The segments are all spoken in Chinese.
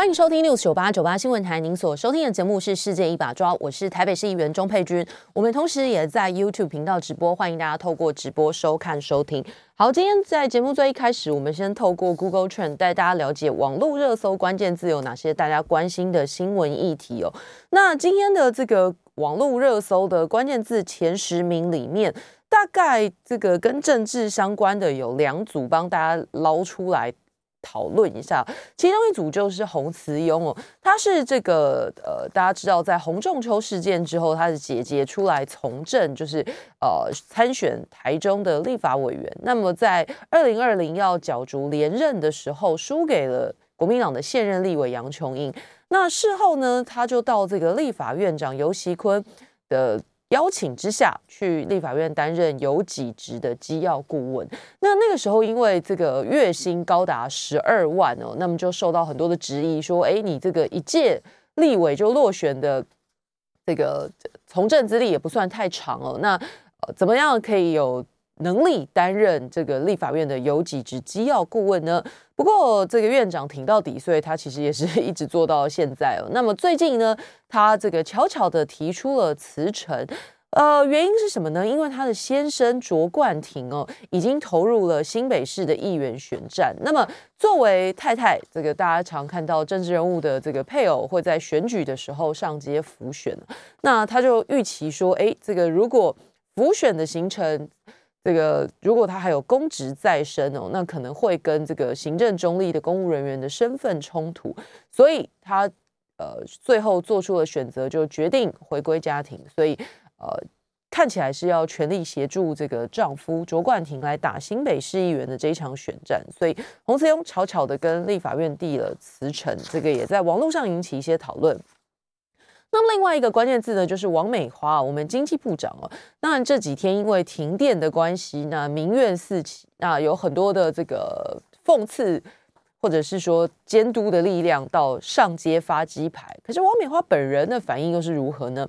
欢迎收听六九八九八新闻台，您所收听的节目是《世界一把抓》，我是台北市议员钟佩君。我们同时也在 YouTube 频道直播，欢迎大家透过直播收看收听。好，今天在节目最一开始，我们先透过 Google Trend 带大家了解网络热搜关键字有哪些，大家关心的新闻议题哦。那今天的这个网络热搜的关键字前十名里面，大概这个跟政治相关的有两组，帮大家捞出来。讨论一下，其中一组就是洪慈庸哦，他是这个呃，大家知道在洪仲秋事件之后，他的姐姐出来从政，就是呃参选台中的立法委员。那么在二零二零要角逐连任的时候，输给了国民党的现任立委杨琼英。那事后呢，他就到这个立法院长尤锡坤的。邀请之下去立法院担任有几职的机要顾问，那那个时候因为这个月薪高达十二万哦，那么就受到很多的质疑，说哎，你这个一届立委就落选的这个从政资历也不算太长哦，那怎么样可以有？能力担任这个立法院的有几职机要顾问呢？不过这个院长挺到底，所以他其实也是一直做到现在哦。那么最近呢，他这个悄悄的提出了辞呈，呃，原因是什么呢？因为他的先生卓冠廷哦，已经投入了新北市的议员选战。那么作为太太，这个大家常看到政治人物的这个配偶会在选举的时候上街辅选，那他就预期说，哎，这个如果辅选的行程。这个如果他还有公职在身哦，那可能会跟这个行政中立的公务人员的身份冲突，所以他呃最后做出了选择，就决定回归家庭，所以呃看起来是要全力协助这个丈夫卓冠廷来打新北市议员的这一场选战，所以洪慈庸悄悄的跟立法院递了辞呈，这个也在网络上引起一些讨论。那么另外一个关键字呢，就是王美花，我们经济部长哦。当然这几天因为停电的关系，那民怨四起，那有很多的这个讽刺或者是说监督的力量到上街发鸡排。可是王美花本人的反应又是如何呢？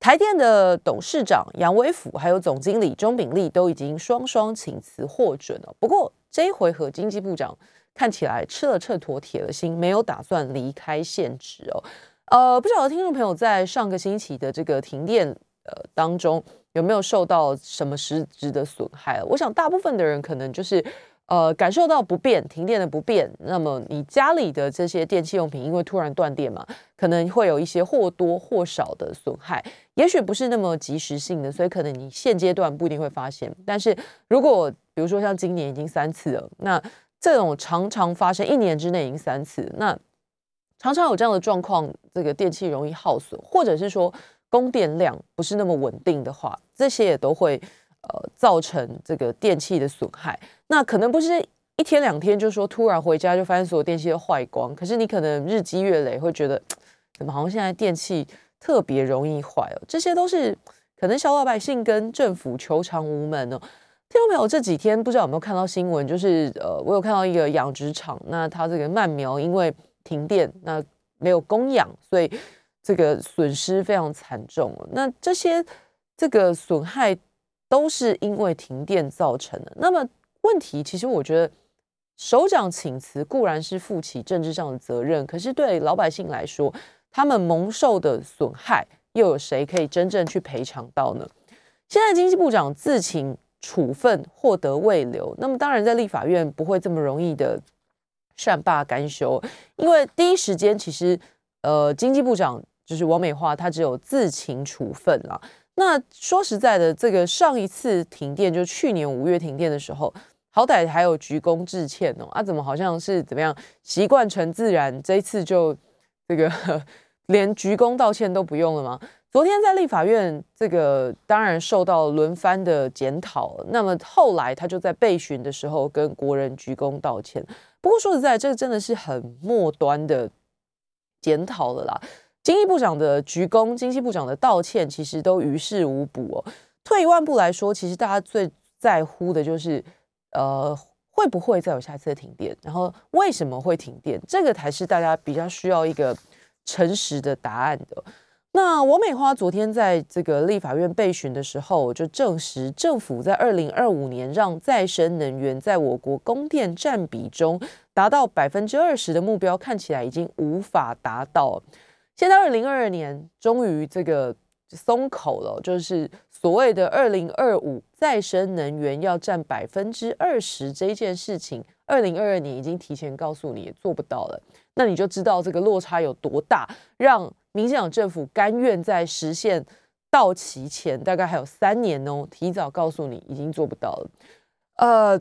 台电的董事长杨伟甫还有总经理钟炳立都已经双双请辞获准了。不过这一回合经济部长看起来吃了秤砣铁了心，没有打算离开现职哦。呃，不晓得听众朋友在上个星期的这个停电呃当中有没有受到什么实质的损害？我想大部分的人可能就是呃感受到不便，停电的不便。那么你家里的这些电器用品，因为突然断电嘛，可能会有一些或多或少的损害。也许不是那么及时性的，所以可能你现阶段不一定会发现。但是如果比如说像今年已经三次了，那这种常常发生一年之内已经三次，那。常常有这样的状况，这个电器容易耗损，或者是说供电量不是那么稳定的话，这些也都会呃造成这个电器的损害。那可能不是一天两天，就说突然回家就发现所有电器都坏光，可是你可能日积月累会觉得，怎么好像现在电器特别容易坏哦？这些都是可能小老百姓跟政府求偿无门哦。听到没有这几天不知道有没有看到新闻，就是呃，我有看到一个养殖场，那它这个鳗苗因为停电，那没有供养，所以这个损失非常惨重。那这些这个损害都是因为停电造成的。那么问题，其实我觉得首长请辞固然是负起政治上的责任，可是对老百姓来说，他们蒙受的损害，又有谁可以真正去赔偿到呢？现在经济部长自请处分，获得未留，那么当然在立法院不会这么容易的。善罢甘休，因为第一时间其实，呃，经济部长就是王美花，她只有自请处分了。那说实在的，这个上一次停电就去年五月停电的时候，好歹还有鞠躬致歉哦。啊，怎么好像是怎么样习惯成自然，这一次就这个 连鞠躬道歉都不用了吗？昨天在立法院，这个当然受到轮番的检讨。那么后来他就在被询的时候跟国人鞠躬道歉。不过说实在，这个真的是很末端的检讨了啦。经济部长的鞠躬，经济部长的道歉，其实都于事无补哦。退一万步来说，其实大家最在乎的就是，呃，会不会再有下次的停电？然后为什么会停电？这个才是大家比较需要一个诚实的答案的。那王美花昨天在这个立法院备询的时候，就证实政府在二零二五年让再生能源在我国供电占比中达到百分之二十的目标，看起来已经无法达到。现在二零二二年终于这个松口了，就是所谓的二零二五再生能源要占百分之二十这一件事情，二零二二年已经提前告诉你也做不到了，那你就知道这个落差有多大，让。民进党政府甘愿在实现到期前，大概还有三年哦，提早告诉你已经做不到了。呃，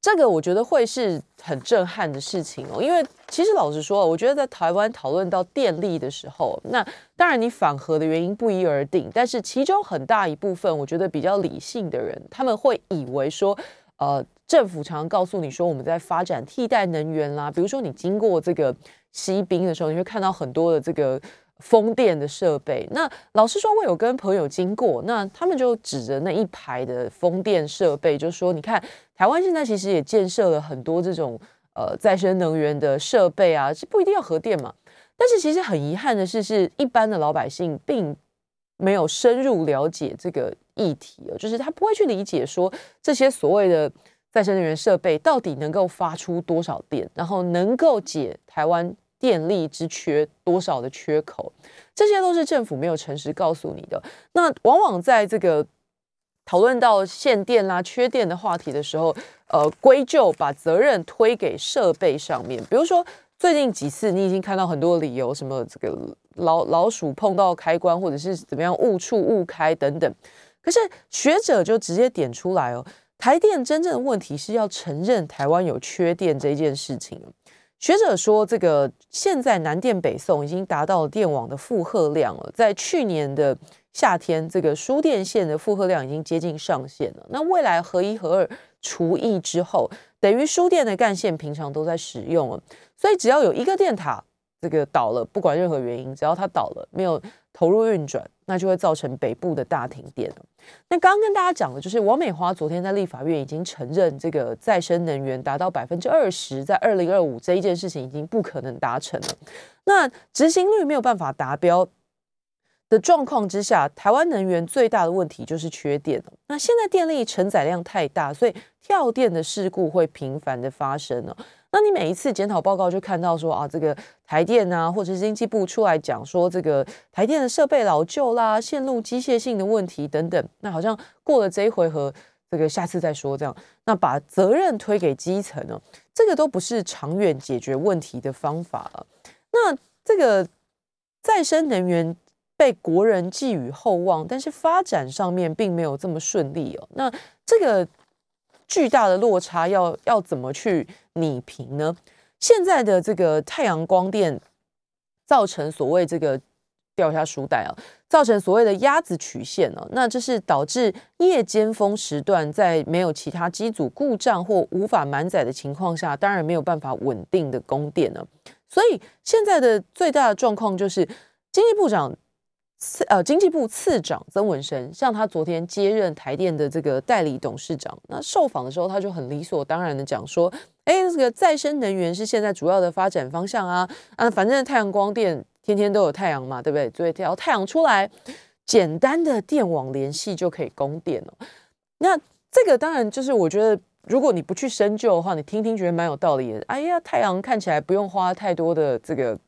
这个我觉得会是很震撼的事情哦，因为其实老实说，我觉得在台湾讨论到电力的时候，那当然你反核的原因不一而定，但是其中很大一部分，我觉得比较理性的人，他们会以为说，呃，政府常常告诉你说我们在发展替代能源啦，比如说你经过这个西滨的时候，你会看到很多的这个。风电的设备，那老实说，我有跟朋友经过，那他们就指着那一排的风电设备，就说：“你看，台湾现在其实也建设了很多这种呃再生能源的设备啊，是不一定要核电嘛。但是其实很遗憾的是，是一般的老百姓并没有深入了解这个议题哦就是他不会去理解说这些所谓的再生能源设备到底能够发出多少电，然后能够解台湾。”电力之缺多少的缺口，这些都是政府没有诚实告诉你的。那往往在这个讨论到限电啦、缺电的话题的时候，呃，归咎把责任推给设备上面。比如说最近几次，你已经看到很多理由，什么这个老老鼠碰到开关，或者是怎么样误触误开等等。可是学者就直接点出来哦，台电真正的问题是要承认台湾有缺电这件事情。学者说，这个现在南电北送已经达到了电网的负荷量了。在去年的夏天，这个输电线的负荷量已经接近上限了。那未来合一、合二除役之后，等于输电的干线平常都在使用了。所以只要有一个电塔这个倒了，不管任何原因，只要它倒了，没有。投入运转，那就会造成北部的大停电了。那刚刚跟大家讲的，就是王美华昨天在立法院已经承认，这个再生能源达到百分之二十，在二零二五这一件事情已经不可能达成了。那执行率没有办法达标的状况之下，台湾能源最大的问题就是缺电。那现在电力承载量太大，所以跳电的事故会频繁的发生了。那你每一次检讨报告就看到说啊，这个台电啊，或者是经济部出来讲说这个台电的设备老旧啦、线路机械性的问题等等，那好像过了这一回合，这个下次再说这样，那把责任推给基层呢，这个都不是长远解决问题的方法了。那这个再生能源被国人寄予厚望，但是发展上面并没有这么顺利哦。那这个。巨大的落差要要怎么去拟平呢？现在的这个太阳光电造成所谓这个掉下书袋啊，造成所谓的鸭子曲线呢，那这是导致夜间峰时段在没有其他机组故障或无法满载的情况下，当然没有办法稳定的供电了。所以现在的最大的状况就是经济部长。次呃，经济部次长曾文生，像他昨天接任台电的这个代理董事长，那受访的时候，他就很理所当然的讲说，哎，这个再生能源是现在主要的发展方向啊，啊，反正太阳光电天天都有太阳嘛，对不对？所以只要太阳出来，简单的电网联系就可以供电了。那这个当然就是我觉得，如果你不去深究的话，你听听觉得蛮有道理的。哎呀，太阳看起来不用花太多的这个。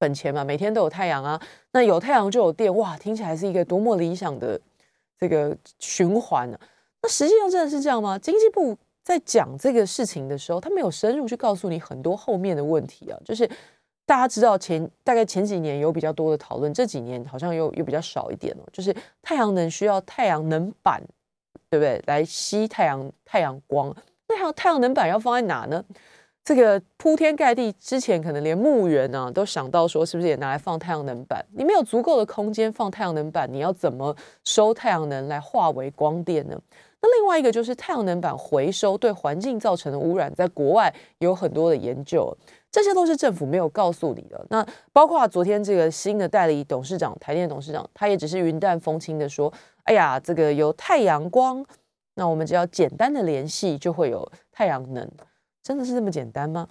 本钱嘛，每天都有太阳啊，那有太阳就有电，哇，听起来是一个多么理想的这个循环呢？那实际上真的是这样吗？经济部在讲这个事情的时候，他没有深入去告诉你很多后面的问题啊。就是大家知道前大概前几年有比较多的讨论，这几年好像又又比较少一点了。就是太阳能需要太阳能板，对不对？来吸太阳太阳光，那还有太阳能板要放在哪呢？这个铺天盖地，之前可能连墓园呢都想到说，是不是也拿来放太阳能板？你没有足够的空间放太阳能板，你要怎么收太阳能来化为光电呢？那另外一个就是太阳能板回收对环境造成的污染，在国外有很多的研究，这些都是政府没有告诉你的。那包括昨天这个新的代理董事长台电董事长，他也只是云淡风轻的说：“哎呀，这个有太阳光，那我们只要简单的联系就会有。”太阳能，真的是这么简单吗？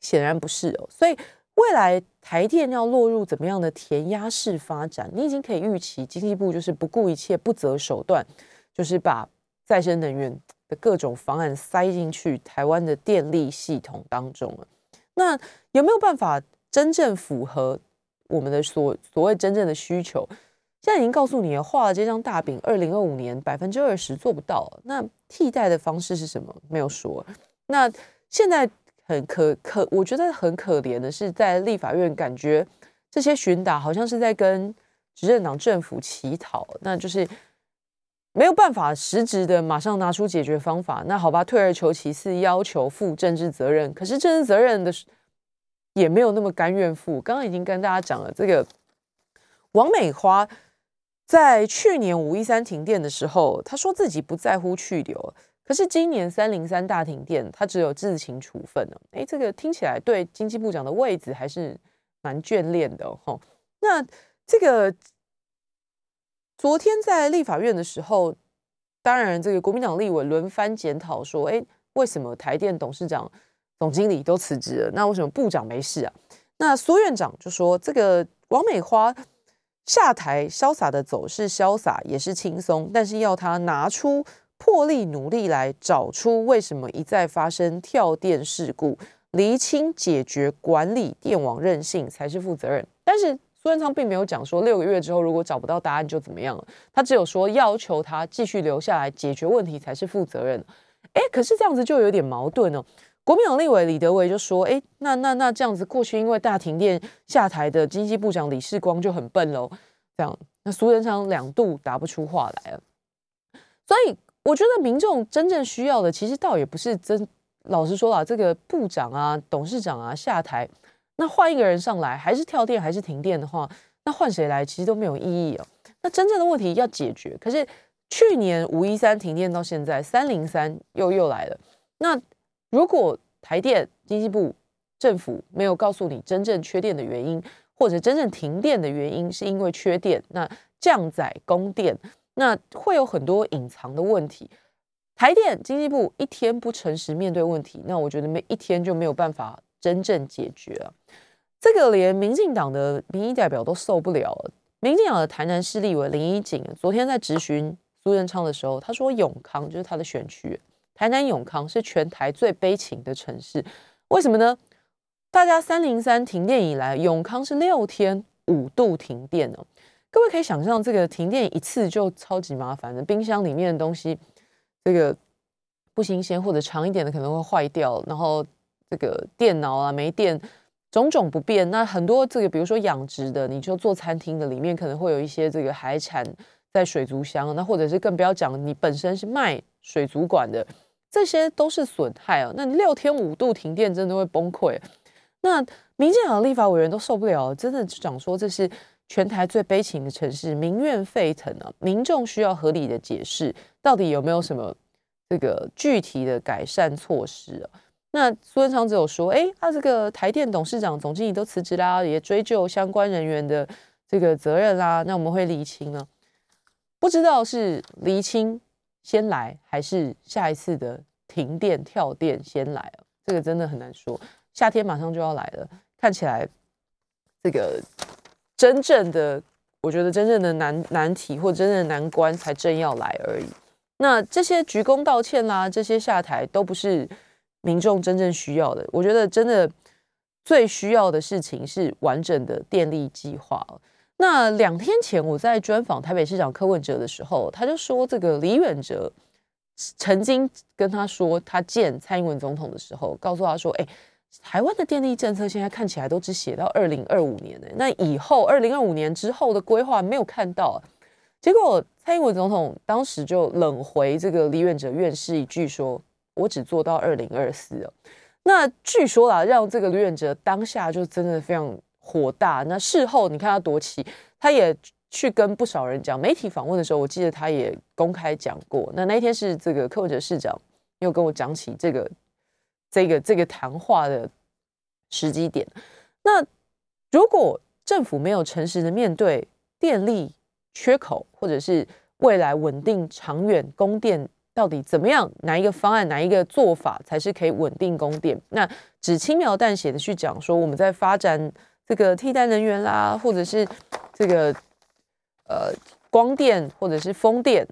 显然不是哦。所以未来台电要落入怎么样的填鸭式发展，你已经可以预期，经济部就是不顾一切、不择手段，就是把再生能源的各种方案塞进去台湾的电力系统当中了。那有没有办法真正符合我们的所所谓真正的需求？现在已经告诉你，画了这张大饼，二零二五年百分之二十做不到。那替代的方式是什么？没有说。那现在很可可，我觉得很可怜的是，在立法院感觉这些巡打好像是在跟执政党政府乞讨，那就是没有办法实质的马上拿出解决方法。那好吧，退而求其次，要求负政治责任。可是政治责任的也没有那么甘愿负。刚刚已经跟大家讲了，这个王美花。在去年五一三停电的时候，他说自己不在乎去留，可是今年三零三大停电，他只有自行处分了。哎，这个听起来对经济部长的位置还是蛮眷恋的哦。那这个昨天在立法院的时候，当然这个国民党立委轮番检讨说，哎，为什么台电董事长、总经理都辞职了？那为什么部长没事啊？那苏院长就说，这个王美花。下台潇洒的走是潇洒，也是轻松，但是要他拿出破例努力来找出为什么一再发生跳电事故，厘清解决管理电网韧性才是负责任。但是苏贞昌并没有讲说六个月之后如果找不到答案就怎么样了，他只有说要求他继续留下来解决问题才是负责任。哎，可是这样子就有点矛盾哦。国民党立委李德维就说：“哎，那那那这样子，过去因为大停电下台的经济部长李世光就很笨喽。这样，那苏贞昌两度答不出话来了。所以，我觉得民众真正需要的，其实倒也不是真。老实说啦，这个部长啊、董事长啊下台，那换一个人上来，还是跳电还是停电的话，那换谁来其实都没有意义哦。那真正的问题要解决，可是去年五一三停电到现在，三零三又又来了，那。”如果台电、经济部、政府没有告诉你真正缺电的原因，或者真正停电的原因是因为缺电，那降载供电，那会有很多隐藏的问题。台电、经济部一天不诚实面对问题，那我觉得每一天就没有办法真正解决了。这个连民进党的民意代表都受不了。民进党的台南市立委林怡景昨天在质询苏贞昌的时候，他说永康就是他的选区。台南永康是全台最悲情的城市，为什么呢？大家三零三停电以来，永康是六天五度停电哦。各位可以想象，这个停电一次就超级麻烦的，冰箱里面的东西这个不新鲜，或者长一点的可能会坏掉，然后这个电脑啊没电，种种不便。那很多这个，比如说养殖的，你就做餐厅的，里面可能会有一些这个海产在水族箱，那或者是更不要讲，你本身是卖。水族馆的这些都是损害啊！那六天五度停电，真的会崩溃。那民进党立法委员都受不了，真的讲说这是全台最悲情的城市，民怨沸腾啊！民众需要合理的解释，到底有没有什么这个具体的改善措施啊？那苏文昌只有说，哎，他这个台电董事长、总经理都辞职啦，也追究相关人员的这个责任啦。那我们会厘清呢？不知道是厘清。先来还是下一次的停电跳电先来啊？这个真的很难说。夏天马上就要来了，看起来这个真正的，我觉得真正的难难题或真正的难关才正要来而已。那这些鞠躬道歉啦，这些下台都不是民众真正需要的。我觉得真的最需要的事情是完整的电力计划。那两天前，我在专访台北市长柯文哲的时候，他就说，这个李远哲曾经跟他说，他见蔡英文总统的时候，告诉他说，哎，台湾的电力政策现在看起来都只写到二零二五年呢，那以后二零二五年之后的规划没有看到。结果蔡英文总统当时就冷回这个李远哲院士一句说，我只做到二零二四那据说啊，让这个李远哲当下就真的非常。火大，那事后你看他多气，他也去跟不少人讲。媒体访问的时候，我记得他也公开讲过。那那一天是这个柯文哲市长又跟我讲起这个这个这个谈话的时机点。那如果政府没有诚实的面对电力缺口，或者是未来稳定长远供电到底怎么样？哪一个方案，哪一个做法才是可以稳定供电？那只轻描淡写的去讲说，我们在发展这个替代能源啦，或者是这个呃光电或者是风电，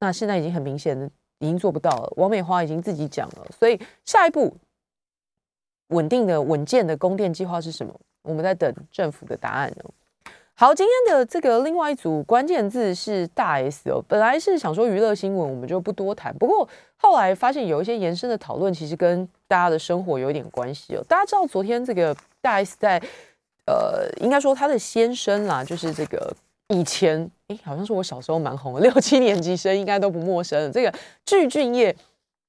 那现在已经很明显的已经做不到了。王美花已经自己讲了，所以下一步稳定的、稳健的供电计划是什么？我们在等政府的答案呢。好，今天的这个另外一组关键字是大 S 哦。本来是想说娱乐新闻，我们就不多谈。不过后来发现有一些延伸的讨论，其实跟大家的生活有一点关系哦。大家知道昨天这个大 S 在呃，应该说他的先生啦，就是这个以前哎，好像是我小时候蛮红的，六七年级生应该都不陌生。这个具俊晔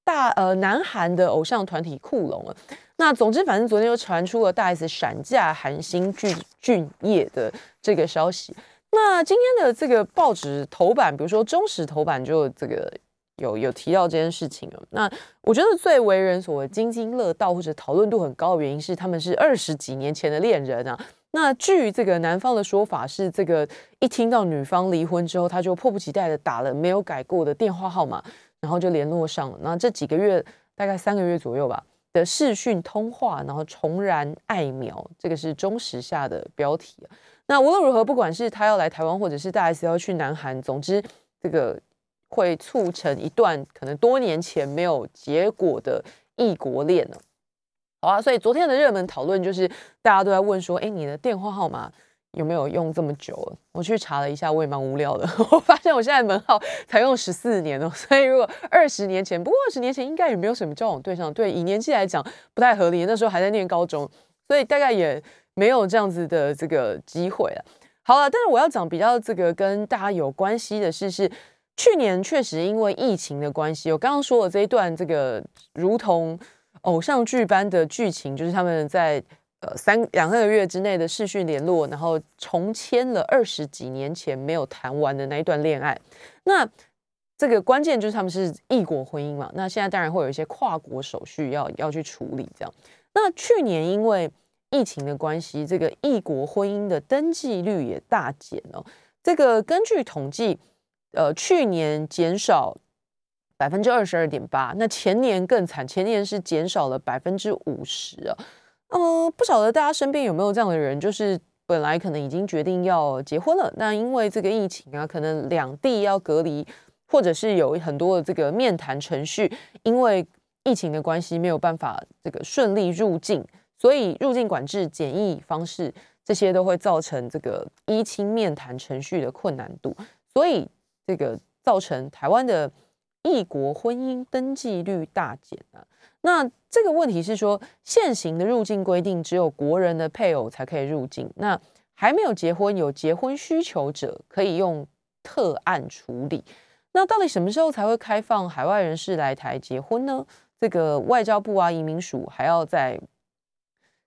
大呃，南韩的偶像团体酷龙啊。那总之，反正昨天又传出了大 S 闪嫁韩星具俊晔的这个消息。那今天的这个报纸头版，比如说中时头版就这个有有提到这件事情了。那我觉得最为人所津津乐道或者讨论度很高的原因是，他们是二十几年前的恋人啊。那据这个男方的说法是，这个一听到女方离婚之后，他就迫不及待的打了没有改过的电话号码，然后就联络上了。那这几个月，大概三个月左右吧。的视讯通话，然后重燃爱苗，这个是中时下的标题那无论如何，不管是他要来台湾，或者是大 S 要去南韩，总之这个会促成一段可能多年前没有结果的异国恋呢。好啊，所以昨天的热门讨论就是大家都在问说，哎，你的电话号码？有没有用这么久了？我去查了一下，我也蛮无聊的。我发现我现在门号才用十四年哦，所以如果二十年前，不过二十年前应该也没有什么交往对象，对，以年纪来讲不太合理。那时候还在念高中，所以大概也没有这样子的这个机会了。好了，但是我要讲比较这个跟大家有关系的事是，去年确实因为疫情的关系，我刚刚说的这一段这个如同偶像剧般的剧情，就是他们在。呃，三两三个月之内的视讯联络，然后重签了二十几年前没有谈完的那一段恋爱。那这个关键就是他们是异国婚姻嘛？那现在当然会有一些跨国手续要要去处理。这样，那去年因为疫情的关系，这个异国婚姻的登记率也大减了。这个根据统计，呃，去年减少百分之二十二点八，那前年更惨，前年是减少了百分之五十啊。呃，不晓得大家身边有没有这样的人，就是本来可能已经决定要结婚了，那因为这个疫情啊，可能两地要隔离，或者是有很多的这个面谈程序，因为疫情的关系没有办法这个顺利入境，所以入境管制、检疫方式这些都会造成这个一亲面谈程序的困难度，所以这个造成台湾的异国婚姻登记率大减啊。那这个问题是说，现行的入境规定只有国人的配偶才可以入境，那还没有结婚有结婚需求者可以用特案处理。那到底什么时候才会开放海外人士来台结婚呢？这个外交部啊、移民署还要在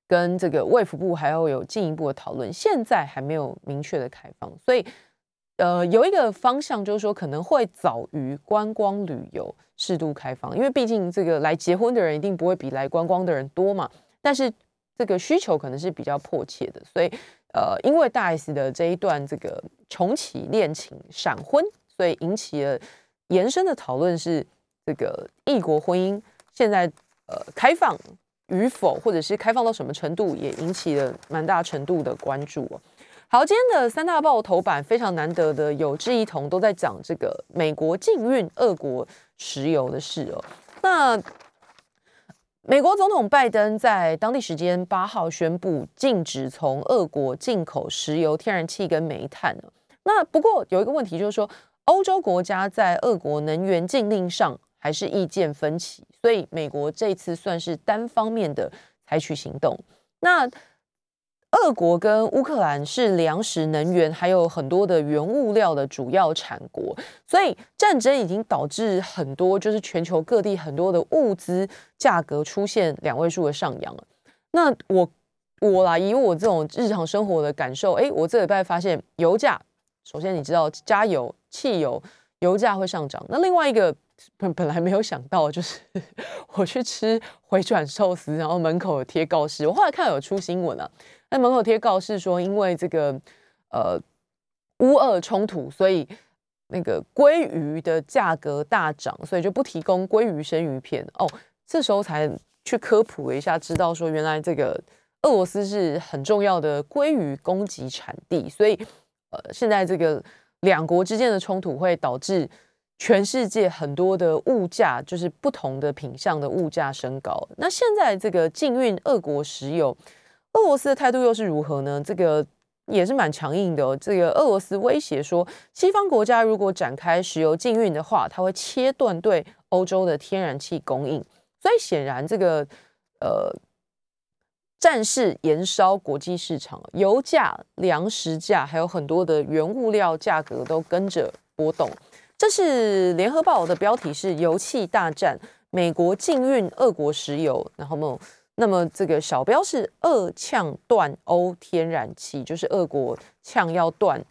跟这个卫福部还要有进一步的讨论，现在还没有明确的开放，所以。呃，有一个方向就是说，可能会早于观光旅游适度开放，因为毕竟这个来结婚的人一定不会比来观光的人多嘛。但是这个需求可能是比较迫切的，所以呃，因为大 S 的这一段这个重启恋情闪婚，所以引起了延伸的讨论是这个异国婚姻现在呃开放与否，或者是开放到什么程度，也引起了蛮大程度的关注哦。好，今天的三大报头版非常难得的有志一同都在讲这个美国禁运俄国石油的事哦。那美国总统拜登在当地时间八号宣布禁止从俄国进口石油、天然气跟煤炭那不过有一个问题就是说，欧洲国家在俄国能源禁令上还是意见分歧，所以美国这次算是单方面的采取行动。那俄国跟乌克兰是粮食、能源还有很多的原物料的主要产国，所以战争已经导致很多就是全球各地很多的物资价格出现两位数的上扬了。那我我啦，以我这种日常生活的感受，哎，我这礼拜发现油价，首先你知道加油、汽油油价会上涨，那另外一个本 本来没有想到就是 我去吃回转寿司，然后门口贴告示，我后来看有出新闻了。那门口贴告示说，因为这个呃乌俄冲突，所以那个鲑鱼的价格大涨，所以就不提供鲑鱼生鱼片哦。这时候才去科普了一下，知道说原来这个俄罗斯是很重要的鲑鱼供给产地，所以呃，现在这个两国之间的冲突会导致全世界很多的物价，就是不同的品相的物价升高。那现在这个禁运俄国石油，俄罗斯的态度又是如何呢？这个。也是蛮强硬的哦。这个俄罗斯威胁说，西方国家如果展开石油禁运的话，它会切断对欧洲的天然气供应。所以显然，这个呃战事延烧国际市场，油价、粮食价还有很多的原物料价格都跟着波动。这是联合报的标题是“油气大战，美国禁运俄国石油”，然后呢？那么这个小标是俄呛断欧天然气，就是俄国呛要断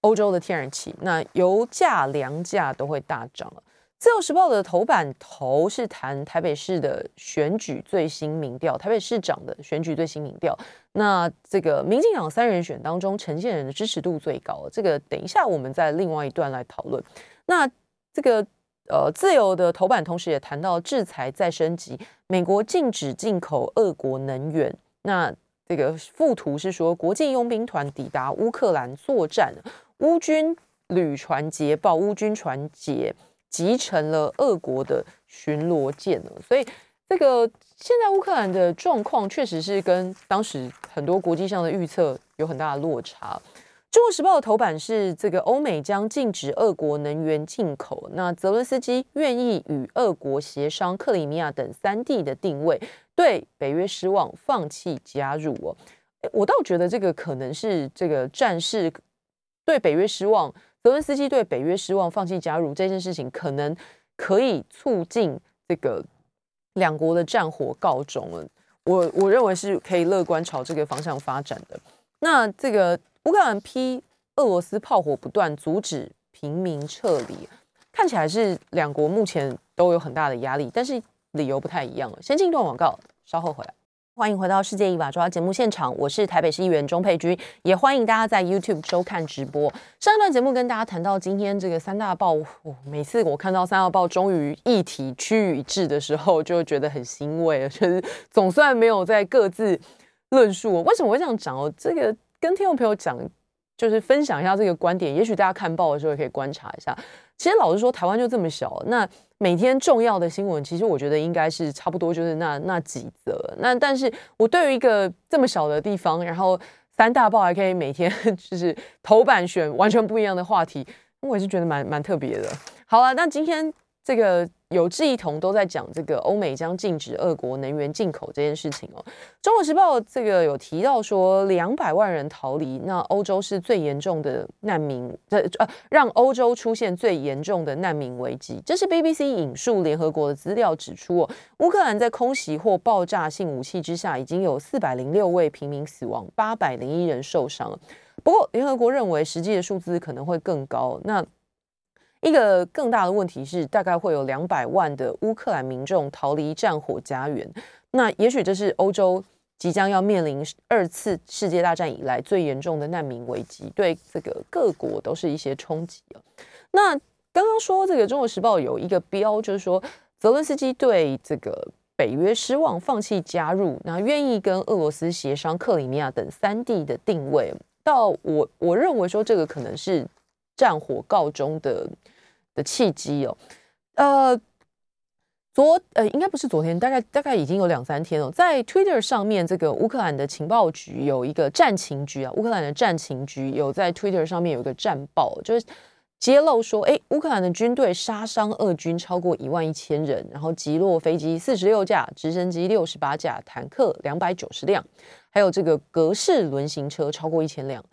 欧洲的天然气，那油价、粮价都会大涨了。自由时报的头版头是谈台北市的选举最新民调，台北市长的选举最新民调。那这个民进党三人选当中，陈建仁的支持度最高。这个等一下我们在另外一段来讨论。那这个。呃，自由的头版同时也谈到制裁再升级，美国禁止进口俄国能源。那这个附图是说，国际佣兵团抵达乌克兰作战，乌军旅船捷报，乌军船捷集成了俄国的巡逻舰了。所以，这个现在乌克兰的状况确实是跟当时很多国际上的预测有很大的落差。中国时报的头版是这个欧美将禁止俄国能源进口，那泽伦斯基愿意与俄国协商克里米亚等三地的定位，对北约失望，放弃加入哦。我倒觉得这个可能是这个战事对北约失望，泽伦斯基对北约失望，放弃加入这件事情，可能可以促进这个两国的战火告终了。我我认为是可以乐观朝这个方向发展的。那这个。乌克兰批俄罗斯炮火不断，阻止平民撤离，看起来是两国目前都有很大的压力，但是理由不太一样。先进一段广告，稍后回来。欢迎回到世界一把抓节目现场，我是台北市议员钟佩君，也欢迎大家在 YouTube 收看直播。上一段节目跟大家谈到今天这个三大报，每次我看到三大报终于议题趋于一致的时候，就觉得很欣慰，就是总算没有在各自论述。为什么会这样讲哦？这个。跟听众朋友讲，就是分享一下这个观点。也许大家看报的时候也可以观察一下。其实老实说，台湾就这么小，那每天重要的新闻，其实我觉得应该是差不多就是那那几则。那但是我对于一个这么小的地方，然后三大报还可以每天 就是头版选完全不一样的话题，我也是觉得蛮蛮特别的。好了，那今天这个。有志一同都在讲这个欧美将禁止俄国能源进口这件事情哦。中国时报这个有提到说，两百万人逃离，那欧洲是最严重的难民，呃呃，让欧洲出现最严重的难民危机。这是 BBC 引述联合国的资料指出，哦，乌克兰在空袭或爆炸性武器之下，已经有四百零六位平民死亡，八百零一人受伤。不过联合国认为实际的数字可能会更高。那一个更大的问题是，大概会有两百万的乌克兰民众逃离战火家园。那也许这是欧洲即将要面临二次世界大战以来最严重的难民危机，对这个各国都是一些冲击啊。那刚刚说这个《中国时报》有一个标，就是说泽伦斯基对这个北约失望，放弃加入，那愿意跟俄罗斯协商克里米亚等三地的定位。到我我认为说这个可能是战火告终的。的契机哦，呃，昨呃应该不是昨天，大概大概已经有两三天了。在 Twitter 上面，这个乌克兰的情报局有一个战情局啊，乌克兰的战情局有在 Twitter 上面有一个战报，就是揭露说，哎，乌克兰的军队杀伤俄军超过一万一千人，然后击落飞机四十六架，直升机六十八架，坦克两百九十辆，还有这个格式轮型车超过一千辆。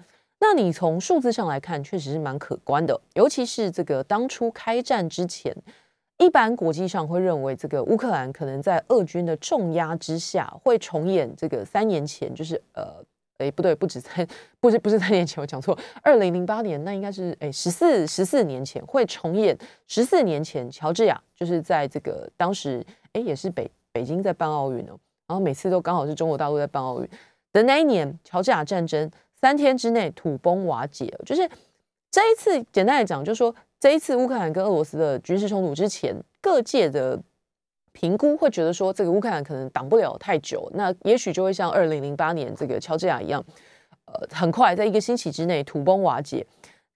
那你从数字上来看，确实是蛮可观的。尤其是这个当初开战之前，一般国际上会认为，这个乌克兰可能在俄军的重压之下，会重演这个三年前，就是呃，哎，不对，不止三，不是不是三年前，我讲错，二零零八年，那应该是哎十四十四年前会重演十四年前，乔治亚就是在这个当时，哎，也是北北京在办奥运哦，然后每次都刚好是中国大陆在办奥运的那一年，乔治亚战争。三天之内土崩瓦解，就是这一次简单来讲，就是说这一次乌克兰跟俄罗斯的军事冲突之前，各界的评估会觉得说，这个乌克兰可能挡不了太久，那也许就会像二零零八年这个乔治亚一样，呃，很快在一个星期之内土崩瓦解。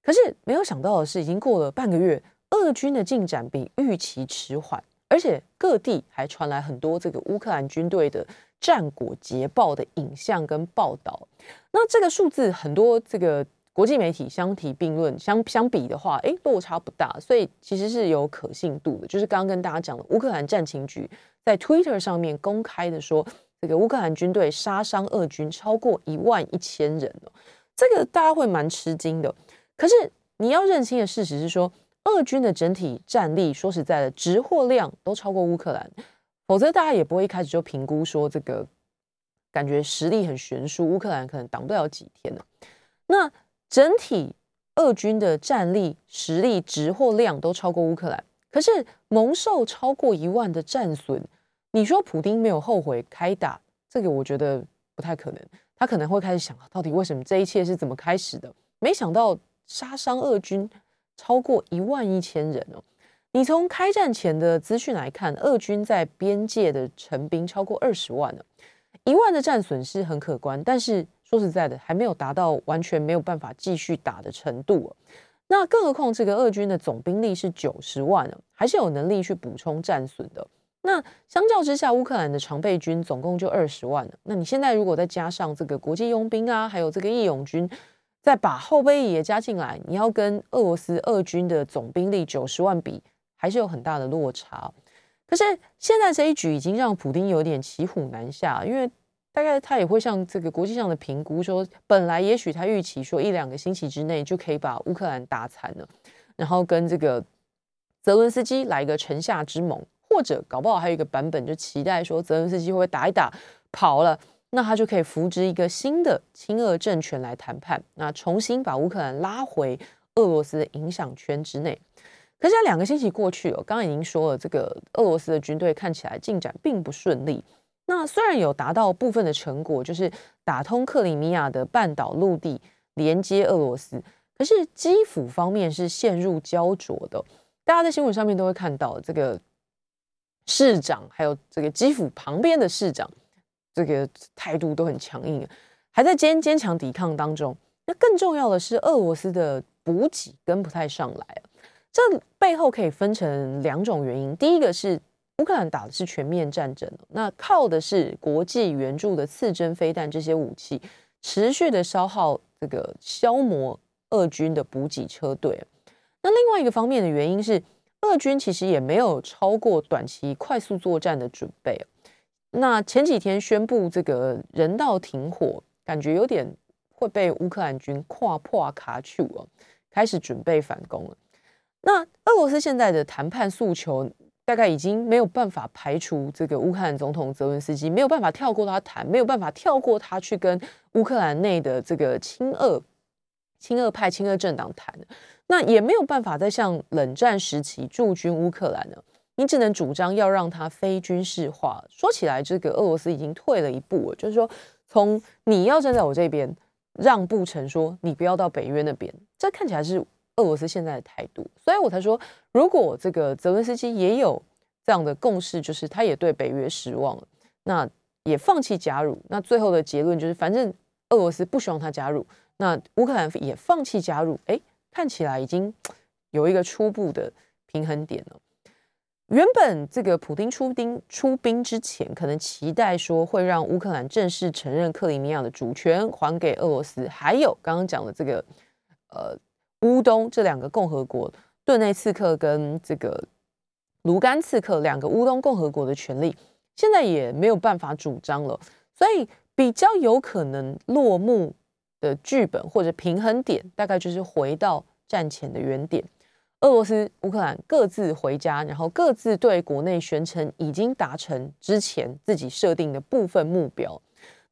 可是没有想到的是，已经过了半个月，俄军的进展比预期迟缓，而且各地还传来很多这个乌克兰军队的。战果捷报的影像跟报道，那这个数字很多，这个国际媒体相提并论，相相比的话，哎，落差不大，所以其实是有可信度的。就是刚刚跟大家讲的，乌克兰战情局在 Twitter 上面公开的说，这个乌克兰军队杀伤俄军超过一万一千人哦，这个大家会蛮吃惊的。可是你要认清的事实是说，俄军的整体战力，说实在的，直货量都超过乌克兰。否则，大家也不会一开始就评估说这个感觉实力很悬殊，乌克兰可能挡不了几天呢。那整体俄军的战力、实力、值货量都超过乌克兰，可是蒙受超过一万的战损。你说普丁没有后悔开打，这个我觉得不太可能。他可能会开始想，到底为什么这一切是怎么开始的？没想到杀伤俄军超过一万一千人哦。你从开战前的资讯来看，俄军在边界的成兵超过二十万了，一万的战损是很可观，但是说实在的，还没有达到完全没有办法继续打的程度。那更何况这个俄军的总兵力是九十万了，还是有能力去补充战损的。那相较之下，乌克兰的常备军总共就二十万了。那你现在如果再加上这个国际佣兵啊，还有这个义勇军，再把后备役也加进来，你要跟俄罗斯俄军的总兵力九十万比。还是有很大的落差，可是现在这一局已经让普丁有点骑虎难下，因为大概他也会像这个国际上的评估说，本来也许他预期说一两个星期之内就可以把乌克兰打残了，然后跟这个泽伦斯基来一个城下之盟，或者搞不好还有一个版本就期待说泽伦斯基会打一打跑了，那他就可以扶植一个新的亲俄政权来谈判，那重新把乌克兰拉回俄罗斯的影响圈之内。可是两个星期过去了，刚刚已经说了，这个俄罗斯的军队看起来进展并不顺利。那虽然有达到部分的成果，就是打通克里米亚的半岛陆地，连接俄罗斯，可是基辅方面是陷入焦灼的。大家在新闻上面都会看到，这个市长还有这个基辅旁边的市长，这个态度都很强硬，还在坚坚强抵抗当中。那更重要的是，俄罗斯的补给跟不太上来这背后可以分成两种原因，第一个是乌克兰打的是全面战争，那靠的是国际援助的刺针飞弹这些武器，持续的消耗这个消磨俄军的补给车队。那另外一个方面的原因是，俄军其实也没有超过短期快速作战的准备。那前几天宣布这个人道停火，感觉有点会被乌克兰军跨破卡丘啊，开始准备反攻了。那俄罗斯现在的谈判诉求，大概已经没有办法排除这个乌克兰总统泽文斯基没有办法跳过他谈，没有办法跳过他去跟乌克兰内的这个亲俄、亲俄派、亲俄政党谈，那也没有办法再像冷战时期驻军乌克兰了。你只能主张要让它非军事化。说起来，这个俄罗斯已经退了一步了，就是说从你要站在我这边，让步成说你不要到北约那边，这看起来是。俄罗斯现在的态度，所以我才说，如果这个泽文斯基也有这样的共识，就是他也对北约失望了，那也放弃加入，那最后的结论就是，反正俄罗斯不希望他加入，那乌克兰也放弃加入，哎，看起来已经有一个初步的平衡点了。原本这个普京出兵出兵之前，可能期待说会让乌克兰正式承认克里米亚的主权，还给俄罗斯，还有刚刚讲的这个呃。乌东这两个共和国，顿内刺客跟这个卢甘刺客两个乌东共和国的权利，现在也没有办法主张了，所以比较有可能落幕的剧本或者平衡点，大概就是回到战前的原点，俄罗斯、乌克兰各自回家，然后各自对国内宣称已经达成之前自己设定的部分目标。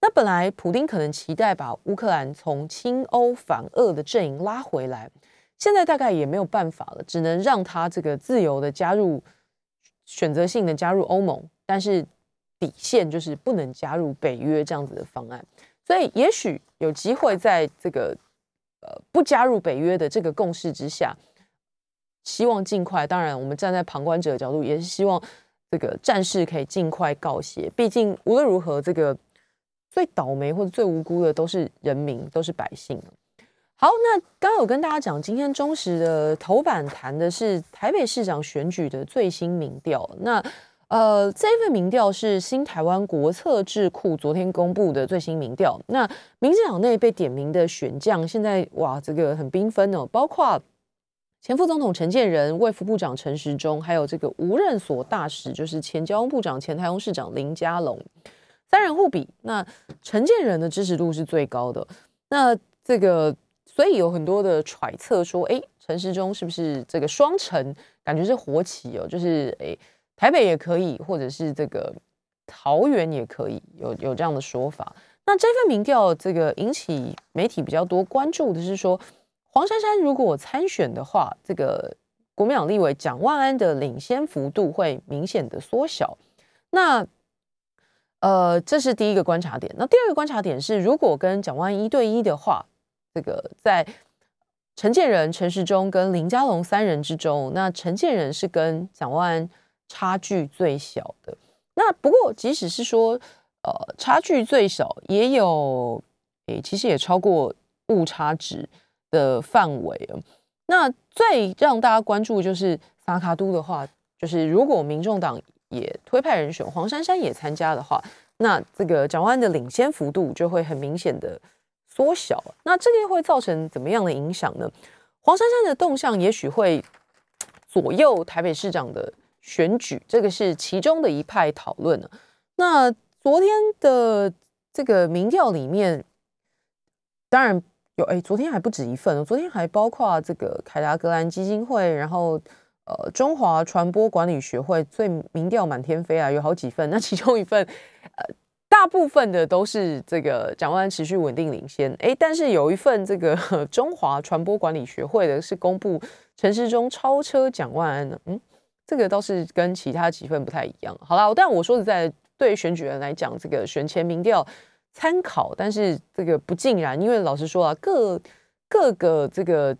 那本来普丁可能期待把乌克兰从亲欧反俄的阵营拉回来，现在大概也没有办法了，只能让他这个自由的加入，选择性的加入欧盟，但是底线就是不能加入北约这样子的方案。所以也许有机会在这个呃不加入北约的这个共识之下，希望尽快。当然，我们站在旁观者的角度，也是希望这个战事可以尽快告歇。毕竟无论如何，这个最倒霉或者最无辜的都是人民，都是百姓。好，那刚刚有跟大家讲，今天中时的头版谈的是台北市长选举的最新民调。那呃，这份民调是新台湾国策智库昨天公布的最新民调。那民进党内被点名的选将，现在哇，这个很缤纷哦，包括前副总统陈建仁、卫副部长陈时中，还有这个无任所大使，就是前交通部长、前台中市长林佳龙，三人互比。那陈建仁的支持度是最高的。那这个。所以有很多的揣测说，哎，陈时中是不是这个双城？感觉是活棋哦，就是哎，台北也可以，或者是这个桃园也可以，有有这样的说法。那这份民调，这个引起媒体比较多关注的是说，黄珊珊如果参选的话，这个国民党立委蒋万安的领先幅度会明显的缩小。那呃，这是第一个观察点。那第二个观察点是，如果跟蒋万安一对一的话。这个在陈建仁、陈时中跟林佳龙三人之中，那陈建仁是跟蒋万安差距最小的。那不过，即使是说呃差距最小，也有诶，其实也超过误差值的范围。那最让大家关注就是萨卡都的话，就是如果民众党也推派人选黄珊珊也参加的话，那这个蒋万安的领先幅度就会很明显的。缩小，那这个会造成怎么样的影响呢？黄珊珊的动向也许会左右台北市长的选举，这个是其中的一派讨论呢。那昨天的这个民调里面，当然有，哎，昨天还不止一份，昨天还包括这个凯达格兰基金会，然后呃中华传播管理学会，最民调满天飞啊，有好几份。那其中一份，呃。大部分的都是这个蒋万安持续稳定领先，哎，但是有一份这个 中华传播管理学会的是公布陈时中超车蒋万安的，嗯，这个倒是跟其他几份不太一样。好了，但我说实在，对选举人来讲，这个选前民调参考，但是这个不尽然，因为老实说啊，各各个这个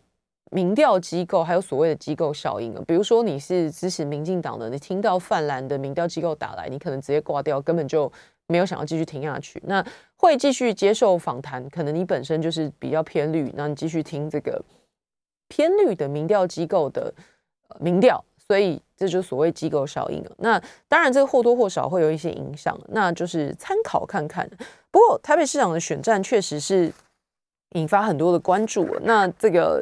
民调机构还有所谓的机构效应啊，比如说你是支持民进党的，你听到泛蓝的民调机构打来，你可能直接挂掉，根本就。没有想要继续听下去，那会继续接受访谈。可能你本身就是比较偏绿，那你继续听这个偏绿的民调机构的民调，所以这就是所谓机构效应了。那当然，这个或多或少会有一些影响，那就是参考看看。不过，台北市长的选战确实是引发很多的关注。那这个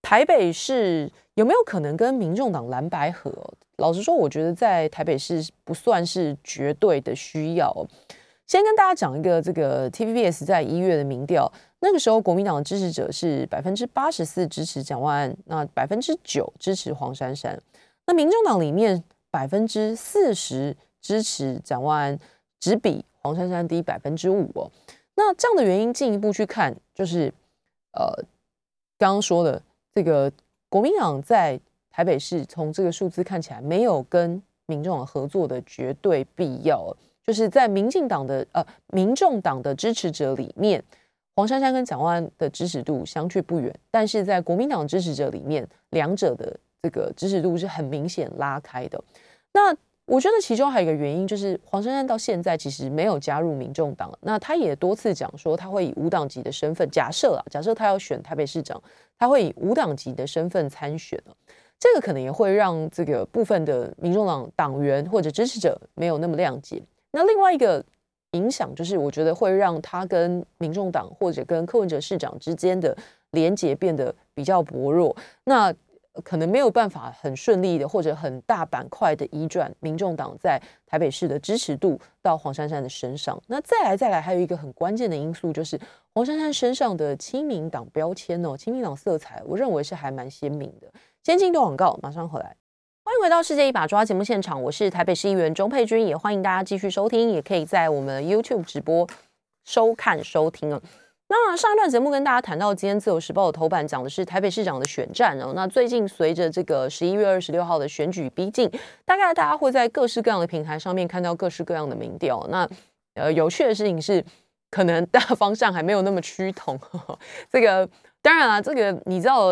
台北市有没有可能跟民众党蓝白合？老实说，我觉得在台北市不算是绝对的需要。先跟大家讲一个这个 TVBS 在一月的民调，那个时候国民党的支持者是百分之八十四支持蒋万安，那百分之九支持黄珊珊。那民众党里面百分之四十支持蒋万安，只比黄珊珊低百分之五哦。那这样的原因进一步去看，就是呃刚刚说的这个国民党在。台北市从这个数字看起来没有跟民众党合作的绝对必要，就是在民进党的呃民众党的支持者里面，黄珊珊跟蒋万安的支持度相去不远，但是在国民党支持者里面，两者的这个支持度是很明显拉开的。那我觉得其中还有一个原因，就是黄珊珊到现在其实没有加入民众党，那他也多次讲说他会以无党籍的身份，假设啊，假设他要选台北市长，他会以无党籍的身份参选这个可能也会让这个部分的民众党党员或者支持者没有那么谅解。那另外一个影响就是，我觉得会让他跟民众党或者跟柯文哲市长之间的连结变得比较薄弱。那可能没有办法很顺利的或者很大板块的移转民众党在台北市的支持度到黄珊珊的身上。那再来再来，还有一个很关键的因素就是黄珊珊身上的亲民党标签哦，亲民党色彩，我认为是还蛮鲜明的。先进段广告，马上回来。欢迎回到《世界一把抓》节目现场，我是台北市议员钟佩君，也欢迎大家继续收听，也可以在我们 YouTube 直播收看收听啊。那上一段节目跟大家谈到，今天自由时报的头版讲的是台北市长的选战哦。那最近随着这个十一月二十六号的选举逼近，大概大家会在各式各样的平台上面看到各式各样的民调。那呃，有趣的事情是，可能大方向还没有那么趋同。这个当然了，这个你知道，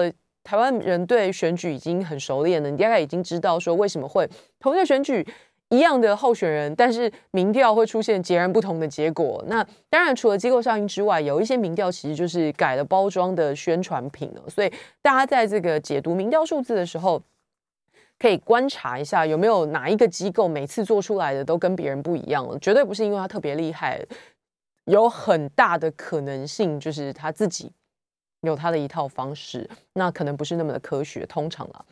台湾人对选举已经很熟练了，你大概已经知道说为什么会同一个选举。一样的候选人，但是民调会出现截然不同的结果。那当然，除了机构效应之外，有一些民调其实就是改了包装的宣传品了。所以大家在这个解读民调数字的时候，可以观察一下有没有哪一个机构每次做出来的都跟别人不一样了。绝对不是因为他特别厉害，有很大的可能性就是他自己有他的一套方式，那可能不是那么的科学。通常啊。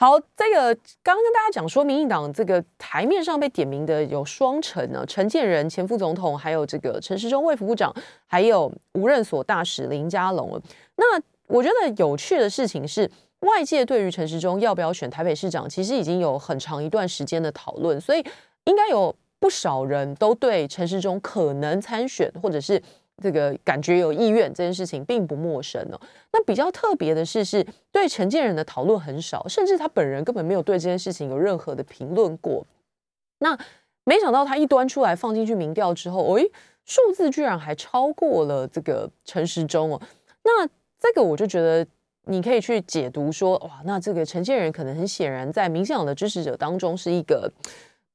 好，这个刚刚跟大家讲说，民进党这个台面上被点名的有双陈呢，陈建仁前副总统，还有这个陈时中卫副部长，还有无任所大使林佳龙。那我觉得有趣的事情是，外界对于陈时中要不要选台北市长，其实已经有很长一段时间的讨论，所以应该有不少人都对陈时中可能参选，或者是。这个感觉有意愿这件事情并不陌生哦。那比较特别的是，是对陈建仁的讨论很少，甚至他本人根本没有对这件事情有任何的评论过。那没想到他一端出来放进去民调之后，诶，数字居然还超过了这个陈时中哦。那这个我就觉得你可以去解读说，哇，那这个陈建仁可能很显然在民进党的支持者当中是一个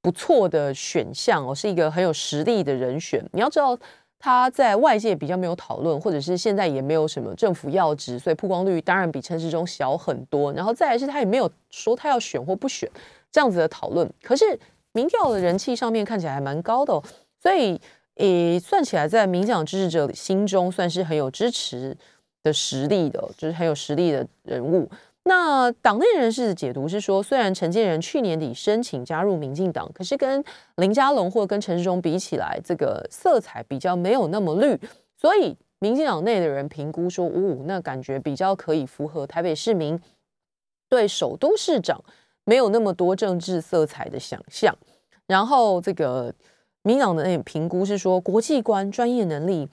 不错的选项哦，是一个很有实力的人选。你要知道。他在外界比较没有讨论，或者是现在也没有什么政府要职，所以曝光率当然比陈时中小很多。然后再来是他也没有说他要选或不选这样子的讨论。可是民调的人气上面看起来还蛮高的，所以诶算起来在民党支持者心中算是很有支持的实力的，就是很有实力的人物。那党内人士的解读是说，虽然陈建仁去年底申请加入民进党，可是跟林佳龙或跟陈时中比起来，这个色彩比较没有那么绿，所以民进党内的人评估说，哦，那感觉比较可以符合台北市民对首都市长没有那么多政治色彩的想象。然后这个民党的那评估是说，国际观、专业能力，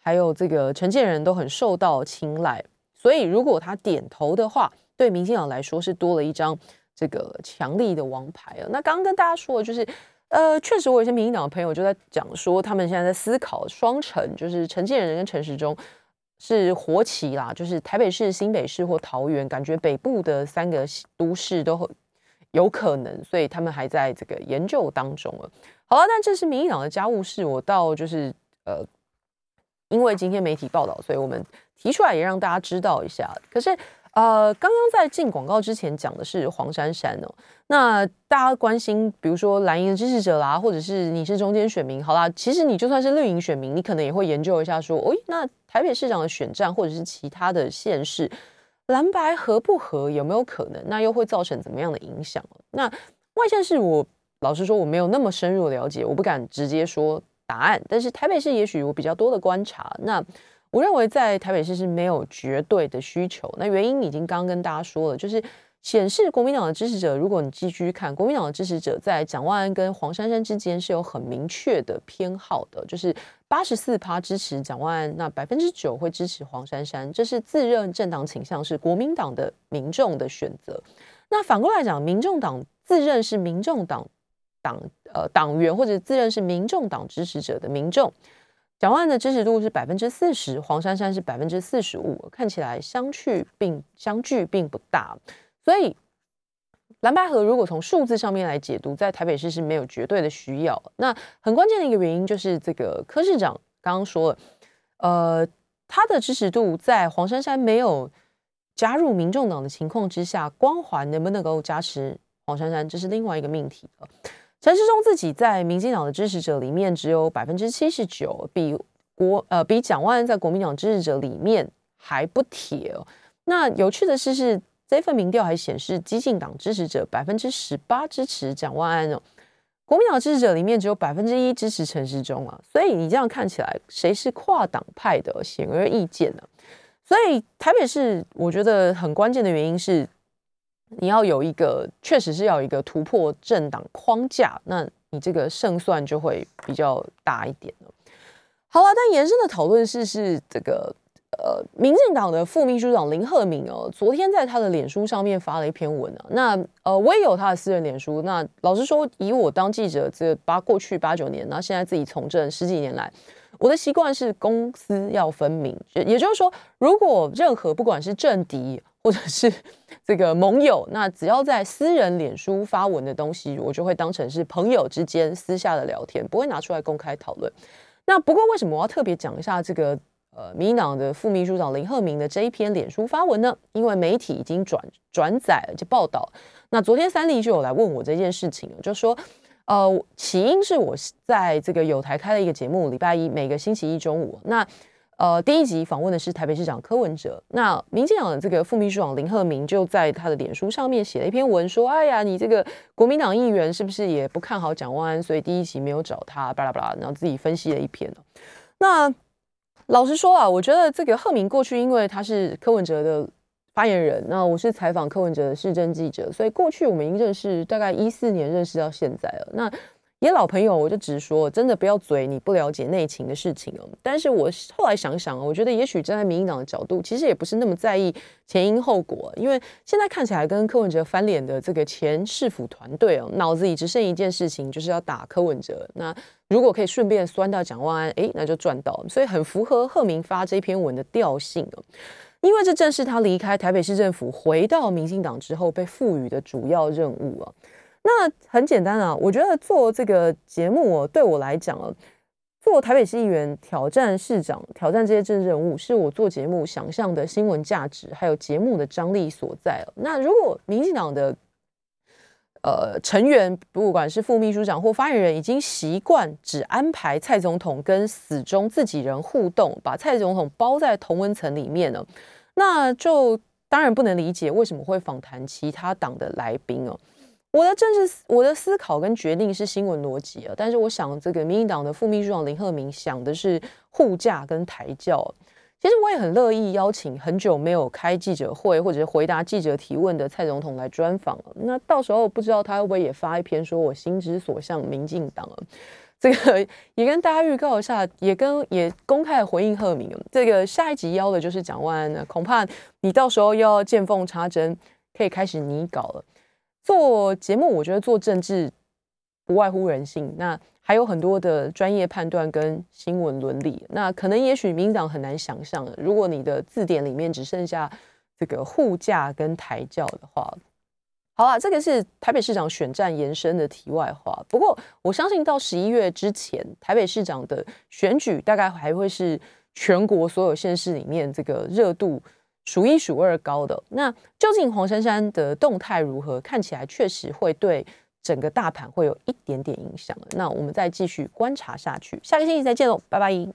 还有这个陈建仁都很受到青睐，所以如果他点头的话。对民进党来说是多了一张这个强力的王牌啊。那刚刚跟大家说的就是，呃，确实我有些民进党的朋友就在讲说，他们现在在思考双城，就是陈建仁跟陈时中是活棋啦，就是台北市、新北市或桃园，感觉北部的三个都市都有可能，所以他们还在这个研究当中了。好了，但这是民进党的家务事，我到就是呃，因为今天媒体报道，所以我们提出来也让大家知道一下。可是。呃，刚刚在进广告之前讲的是黄珊珊哦。那大家关心，比如说蓝营的支持者啦，或者是你是中间选民，好啦，其实你就算是绿营选民，你可能也会研究一下，说，哎，那台北市长的选战或者是其他的县市，蓝白合不合，有没有可能？那又会造成怎么样的影响？那外县市，我老实说，我没有那么深入了解，我不敢直接说答案。但是台北市，也许有比较多的观察。那我认为在台北市是没有绝对的需求，那原因已经刚刚跟大家说了，就是显示国民党的支持者，如果你继续看国民党的支持者在蒋万安跟黄珊珊之间是有很明确的偏好的，就是八十四趴支持蒋万安，那百分之九会支持黄珊珊，这是自认政党倾向是国民党的民众的选择。那反过来讲，民众党自认是民众党党呃党员或者自认是民众党支持者的民众。蒋万的支持度是百分之四十，黄珊珊是百分之四十五，看起来相去并相距并不大。所以蓝白河如果从数字上面来解读，在台北市是没有绝对的需要。那很关键的一个原因就是这个柯市长刚刚说了，呃，他的支持度在黄珊珊没有加入民众党的情况之下，光环能不能够加持黄珊珊，这是另外一个命题了。陈世忠自己在民进党的支持者里面只有百分之七十九，比国呃比蒋万安在国民党支持者里面还不铁哦。那有趣的是，是这份民调还显示，激进党支持者百分之十八支持蒋万安哦，国民党支持者里面只有百分之一支持陈世忠啊。所以你这样看起来，谁是跨党派的，显而易见呢。所以台北市，我觉得很关键的原因是。你要有一个，确实是要有一个突破政党框架，那你这个胜算就会比较大一点。好了，但延伸的讨论是是这个，呃，民进党的副秘书长林鹤敏哦，昨天在他的脸书上面发了一篇文啊。那呃，我也有他的私人脸书。那老实说，以我当记者这八过去八九年，然后现在自己从政十几年来，我的习惯是公私要分明。也就是说，如果任何不管是政敌或者是这个盟友，那只要在私人脸书发文的东西，我就会当成是朋友之间私下的聊天，不会拿出来公开讨论。那不过为什么我要特别讲一下这个？呃，民进党的副秘书长林鹤明的这一篇脸书发文呢，因为媒体已经转转载而且报道。那昨天三立就有来问我这件事情，就说，呃，起因是我在这个有台开了一个节目，礼拜一每个星期一中午，那呃第一集访问的是台北市长柯文哲，那民进党的这个副秘书长林鹤明就在他的脸书上面写了一篇文，说，哎呀，你这个国民党议员是不是也不看好蒋万安，所以第一集没有找他，巴拉巴拉，然后自己分析了一篇那。老实说啊，我觉得这个贺明过去，因为他是柯文哲的发言人，那我是采访柯文哲的市政记者，所以过去我们已经认识，大概一四年认识到现在了。那也老朋友，我就直说，真的不要嘴你不了解内情的事情哦。但是我后来想想，我觉得也许站在民进党的角度，其实也不是那么在意前因后果，因为现在看起来跟柯文哲翻脸的这个前市府团队哦，脑子里只剩一件事情，就是要打柯文哲。那如果可以顺便酸到蒋万安，哎，那就赚到。所以很符合贺明发这篇文的调性哦，因为这正是他离开台北市政府回到民进党之后被赋予的主要任务啊。那很简单啊，我觉得做这个节目哦，对我来讲啊，做台北市议员挑战市长、挑战这些政治人物，是我做节目想象的新闻价值，还有节目的张力所在那如果民进党的呃成员，不管是副秘书长或发言人，已经习惯只安排蔡总统跟死忠自己人互动，把蔡总统包在同温层里面呢，那就当然不能理解为什么会访谈其他党的来宾哦。我的政治，我的思考跟决定是新闻逻辑啊，但是我想这个民进党的副秘书长林鹤明想的是护驾跟抬轿。其实我也很乐意邀请很久没有开记者会或者是回答记者提问的蔡总统来专访那到时候不知道他会不会也发一篇说我心之所向民进党啊？这个也跟大家预告一下，也跟也公开回应鹤明这个下一集邀的就是蒋万安呢，恐怕你到时候又要见缝插针，可以开始拟稿了。做节目，我觉得做政治不外乎人性，那还有很多的专业判断跟新闻伦理。那可能也许民党很难想象，如果你的字典里面只剩下这个护驾跟抬轿的话，好啊，这个是台北市长选战延伸的题外话。不过我相信到十一月之前，台北市长的选举大概还会是全国所有县市里面这个热度。数一数二高的那究竟黄珊珊的动态如何？看起来确实会对整个大盘会有一点点影响。那我们再继续观察下去，下个星期再见喽，拜拜。